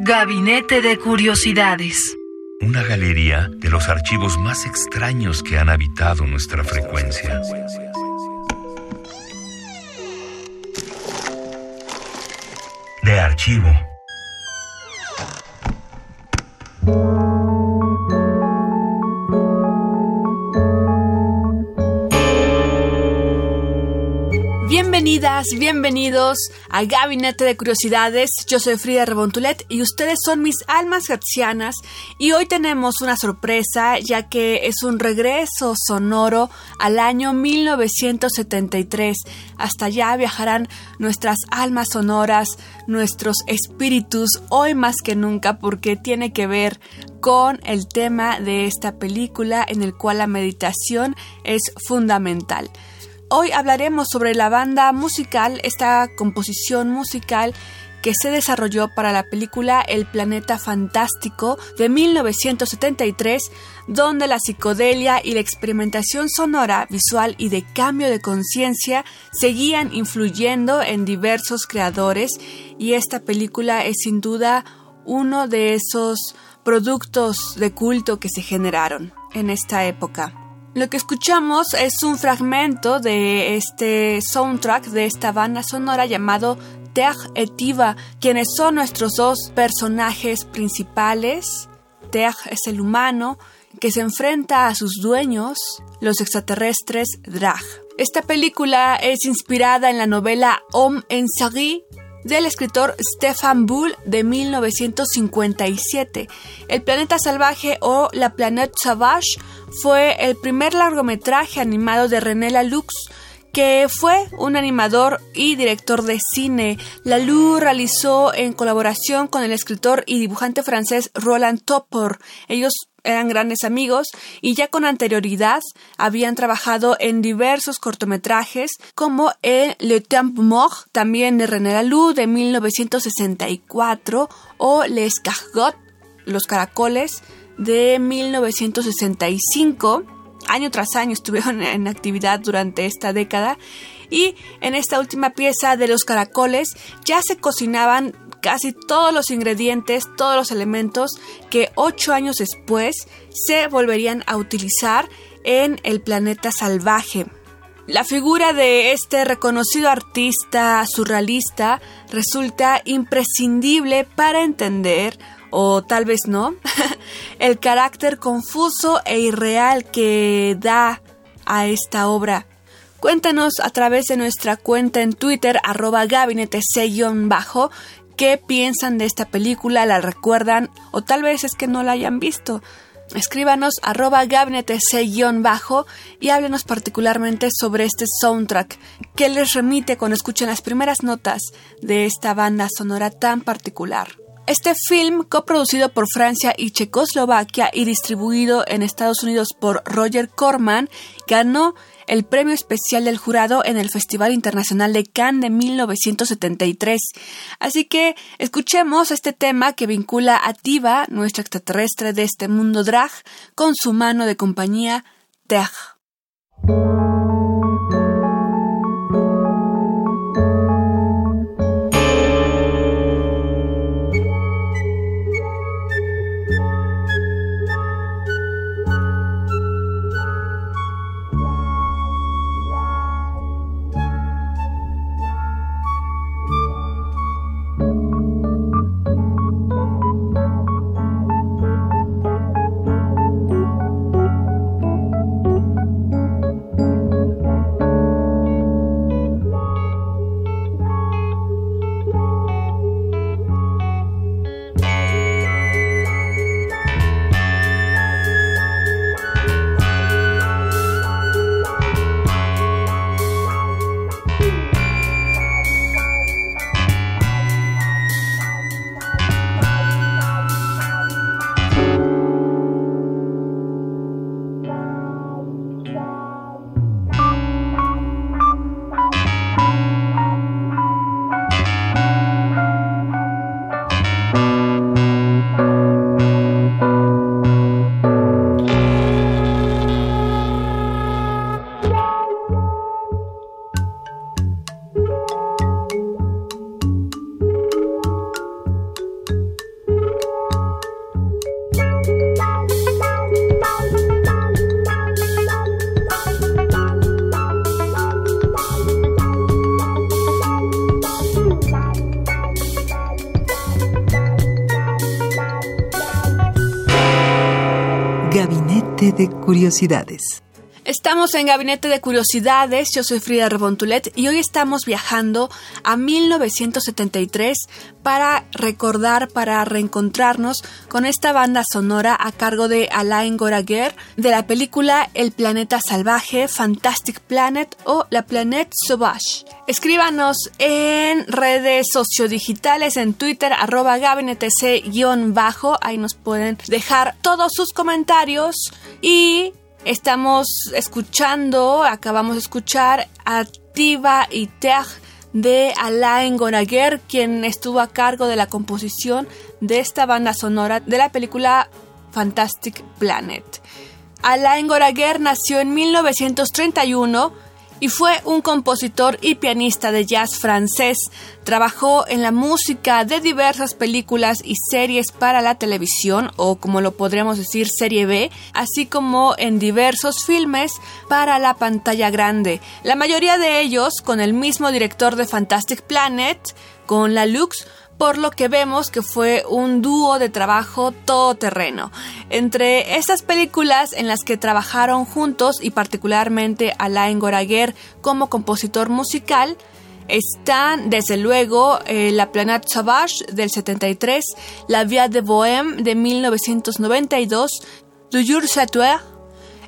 Gabinete de Curiosidades. Una galería de los archivos más extraños que han habitado nuestra frecuencia. De archivo. Bienvenidos a Gabinete de Curiosidades. Yo soy Frida Rebontulet y ustedes son mis almas gercianas. Y hoy tenemos una sorpresa, ya que es un regreso sonoro al año 1973. Hasta allá viajarán nuestras almas sonoras, nuestros espíritus, hoy más que nunca, porque tiene que ver con el tema de esta película en el cual la meditación es fundamental. Hoy hablaremos sobre la banda musical, esta composición musical que se desarrolló para la película El Planeta Fantástico de 1973, donde la psicodelia y la experimentación sonora, visual y de cambio de conciencia seguían influyendo en diversos creadores y esta película es sin duda uno de esos productos de culto que se generaron en esta época. Lo que escuchamos es un fragmento de este soundtrack de esta banda sonora llamado Terre Etiva, quienes son nuestros dos personajes principales. Terre es el humano que se enfrenta a sus dueños, los extraterrestres Drag. Esta película es inspirada en la novela Homme en série del escritor Stefan Bull de 1957. El planeta salvaje o La Planète Sauvage fue el primer largometraje animado de René Laloux, que fue un animador y director de cine. Laloux realizó en colaboración con el escritor y dibujante francés Roland Topor. Ellos eran grandes amigos y ya con anterioridad habían trabajado en diversos cortometrajes como en Le Temps Mort, también de René Laloux de 1964 o Les Cargots, Los Caracoles de 1965. Año tras año estuvieron en actividad durante esta década y en esta última pieza de los caracoles ya se cocinaban casi todos los ingredientes, todos los elementos que ocho años después se volverían a utilizar en el planeta salvaje. La figura de este reconocido artista surrealista resulta imprescindible para entender o tal vez no, el carácter confuso e irreal que da a esta obra. Cuéntanos a través de nuestra cuenta en Twitter, arroba gabinete bajo qué piensan de esta película, la recuerdan o tal vez es que no la hayan visto. Escríbanos arroba gabinete bajo y háblenos particularmente sobre este soundtrack que les remite cuando escuchen las primeras notas de esta banda sonora tan particular. Este film, coproducido por Francia y Checoslovaquia y distribuido en Estados Unidos por Roger Corman, ganó el premio especial del jurado en el Festival Internacional de Cannes de 1973. Así que escuchemos este tema que vincula a Tiva, nuestra extraterrestre de este mundo drag, con su mano de compañía, Terre. Curiosidades. Estamos en Gabinete de Curiosidades, yo soy Frida Rebontulet y hoy estamos viajando a 1973 para recordar, para reencontrarnos con esta banda sonora a cargo de Alain Goraguer de la película El Planeta Salvaje, Fantastic Planet o La Planète Sauvage. Escríbanos en redes sociodigitales, en Twitter, arroba gabinetec-bajo, ahí nos pueden dejar todos sus comentarios y Estamos escuchando, acabamos de escuchar Activa y Ter de Alain Goraguer, quien estuvo a cargo de la composición de esta banda sonora de la película Fantastic Planet. Alain Goraguer nació en 1931 y fue un compositor y pianista de jazz francés. Trabajó en la música de diversas películas y series para la televisión, o como lo podríamos decir, serie B, así como en diversos filmes para la pantalla grande. La mayoría de ellos con el mismo director de Fantastic Planet, con la Lux, por lo que vemos que fue un dúo de trabajo todoterreno. Entre estas películas en las que trabajaron juntos y particularmente Alain Goraguer como compositor musical, están desde luego eh, La Planète Sauvage del 73, La Via de Bohème de 1992, Du Jour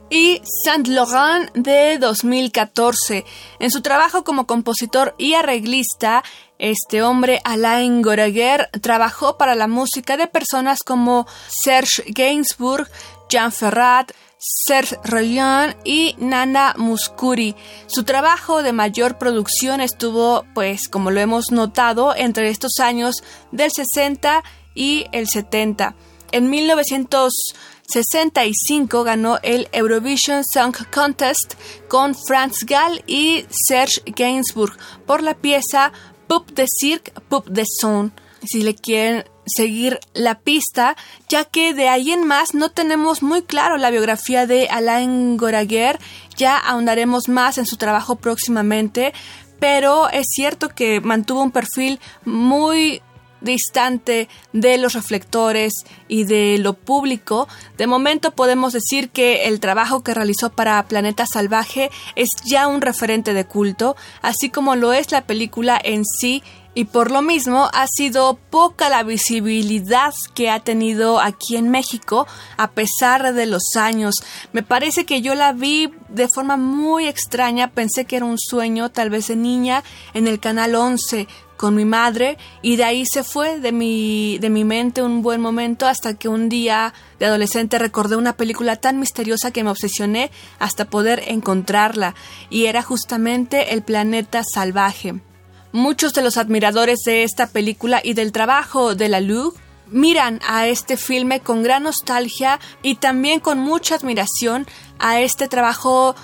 y Saint Laurent de 2014. En su trabajo como compositor y arreglista, este hombre, Alain Goraguer, trabajó para la música de personas como Serge Gainsbourg, Jean Ferrat, Serge Rollin y Nana Muscuri. Su trabajo de mayor producción estuvo, pues, como lo hemos notado, entre estos años del 60 y el 70. En 1965 ganó el Eurovision Song Contest con Franz Gall y Serge Gainsbourg por la pieza Pup de Cirque, Pup de Son, si le quieren seguir la pista, ya que de ahí en más no tenemos muy claro la biografía de Alain Goraguer, ya ahondaremos más en su trabajo próximamente, pero es cierto que mantuvo un perfil muy distante de los reflectores y de lo público, de momento podemos decir que el trabajo que realizó para Planeta Salvaje es ya un referente de culto, así como lo es la película en sí y por lo mismo ha sido poca la visibilidad que ha tenido aquí en México a pesar de los años. Me parece que yo la vi de forma muy extraña, pensé que era un sueño, tal vez de niña, en el canal 11 con mi madre y de ahí se fue de mi, de mi mente un buen momento hasta que un día de adolescente recordé una película tan misteriosa que me obsesioné hasta poder encontrarla y era justamente El planeta salvaje. Muchos de los admiradores de esta película y del trabajo de la Lug miran a este filme con gran nostalgia y también con mucha admiración a este trabajo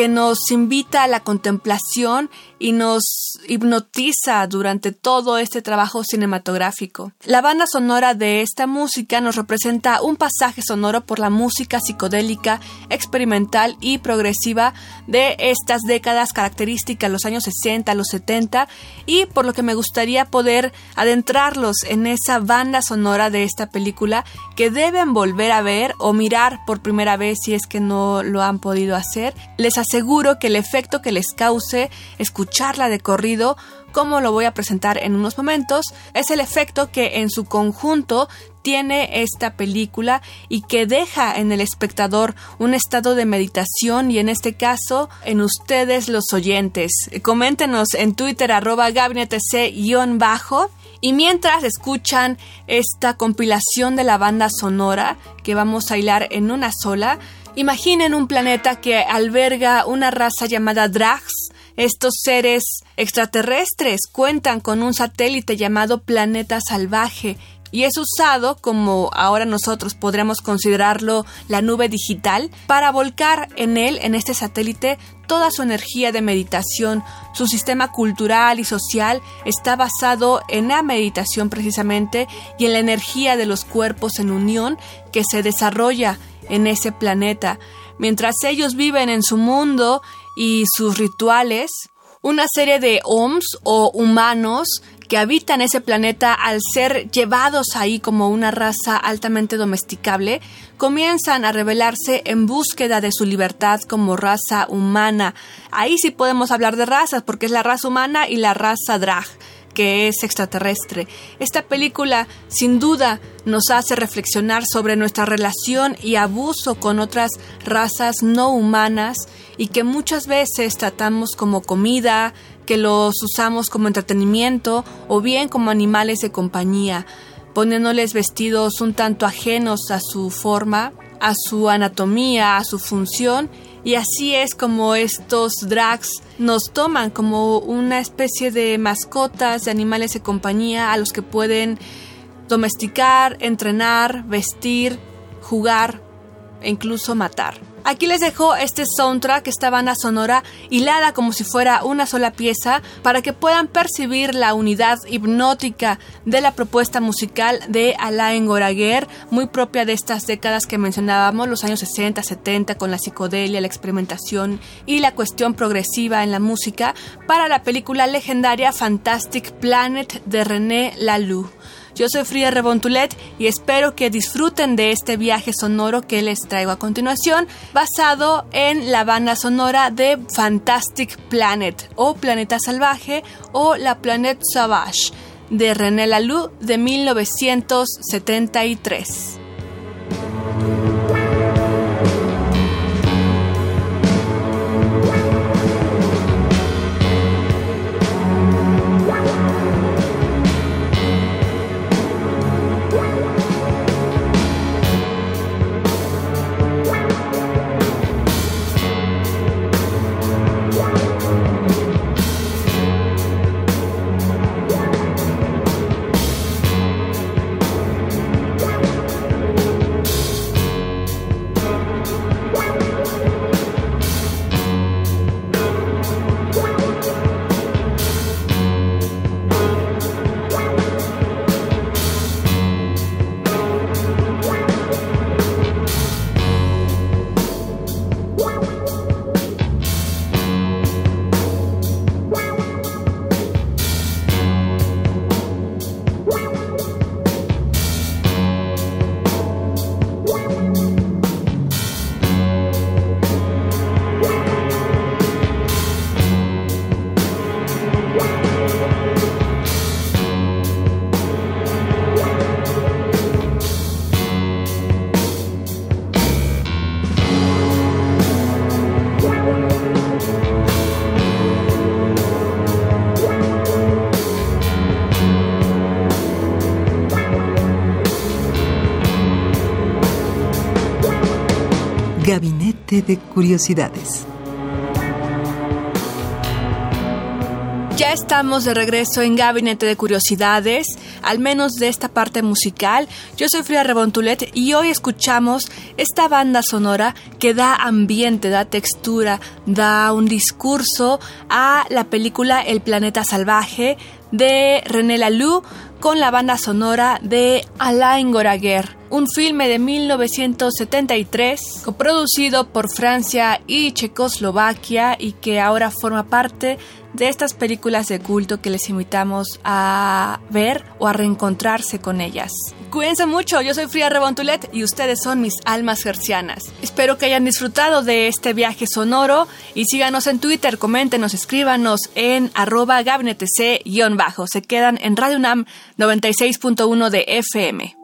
que nos invita a la contemplación y nos hipnotiza durante todo este trabajo cinematográfico. La banda sonora de esta música nos representa un pasaje sonoro por la música psicodélica, experimental y progresiva de estas décadas características, los años 60, los 70, y por lo que me gustaría poder adentrarlos en esa banda sonora de esta película que deben volver a ver o mirar por primera vez si es que no lo han podido hacer. Les aseguro que el efecto que les cause escuchar charla de corrido, como lo voy a presentar en unos momentos, es el efecto que en su conjunto tiene esta película y que deja en el espectador un estado de meditación y en este caso en ustedes los oyentes. Coméntenos en Twitter arroba gabinetec-bajo y mientras escuchan esta compilación de la banda sonora que vamos a hilar en una sola, imaginen un planeta que alberga una raza llamada Drags estos seres extraterrestres cuentan con un satélite llamado Planeta Salvaje y es usado, como ahora nosotros podríamos considerarlo la nube digital, para volcar en él, en este satélite, toda su energía de meditación. Su sistema cultural y social está basado en la meditación precisamente y en la energía de los cuerpos en unión que se desarrolla en ese planeta. Mientras ellos viven en su mundo y sus rituales, una serie de OMS o humanos que habitan ese planeta al ser llevados ahí como una raza altamente domesticable, comienzan a rebelarse en búsqueda de su libertad como raza humana. Ahí sí podemos hablar de razas, porque es la raza humana y la raza drag que es extraterrestre. Esta película sin duda nos hace reflexionar sobre nuestra relación y abuso con otras razas no humanas y que muchas veces tratamos como comida, que los usamos como entretenimiento o bien como animales de compañía, poniéndoles vestidos un tanto ajenos a su forma, a su anatomía, a su función y así es como estos drags nos toman como una especie de mascotas, de animales de compañía a los que pueden domesticar, entrenar, vestir, jugar e incluso matar. Aquí les dejo este soundtrack, esta banda sonora hilada como si fuera una sola pieza para que puedan percibir la unidad hipnótica de la propuesta musical de Alain Goraguer, muy propia de estas décadas que mencionábamos, los años 60, 70, con la psicodelia, la experimentación y la cuestión progresiva en la música, para la película legendaria Fantastic Planet de René Laloux. Yo soy Frida Rebontulet y espero que disfruten de este viaje sonoro que les traigo a continuación, basado en la banda sonora de Fantastic Planet o Planeta Salvaje o La Planète Sauvage de René Laloux de 1973. Gabinete de Curiosidades. Ya estamos de regreso en Gabinete de Curiosidades, al menos de esta parte musical. Yo soy Frida Rebontulet y hoy escuchamos esta banda sonora que da ambiente, da textura, da un discurso a la película El planeta salvaje de René Laloux con la banda sonora de Alain Goraguer un filme de 1973 coproducido por Francia y Checoslovaquia y que ahora forma parte estas películas de culto que les invitamos a ver o a reencontrarse con ellas. Cuídense mucho, yo soy Frida Rebontulet y ustedes son mis almas gercianas. Espero que hayan disfrutado de este viaje sonoro y síganos en Twitter, coméntenos, escríbanos en arroba gabinetec-bajo. Se quedan en Radio UNAM 96.1 de FM.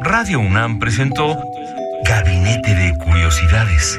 Radio UNAM presentó Gabinete de Curiosidades.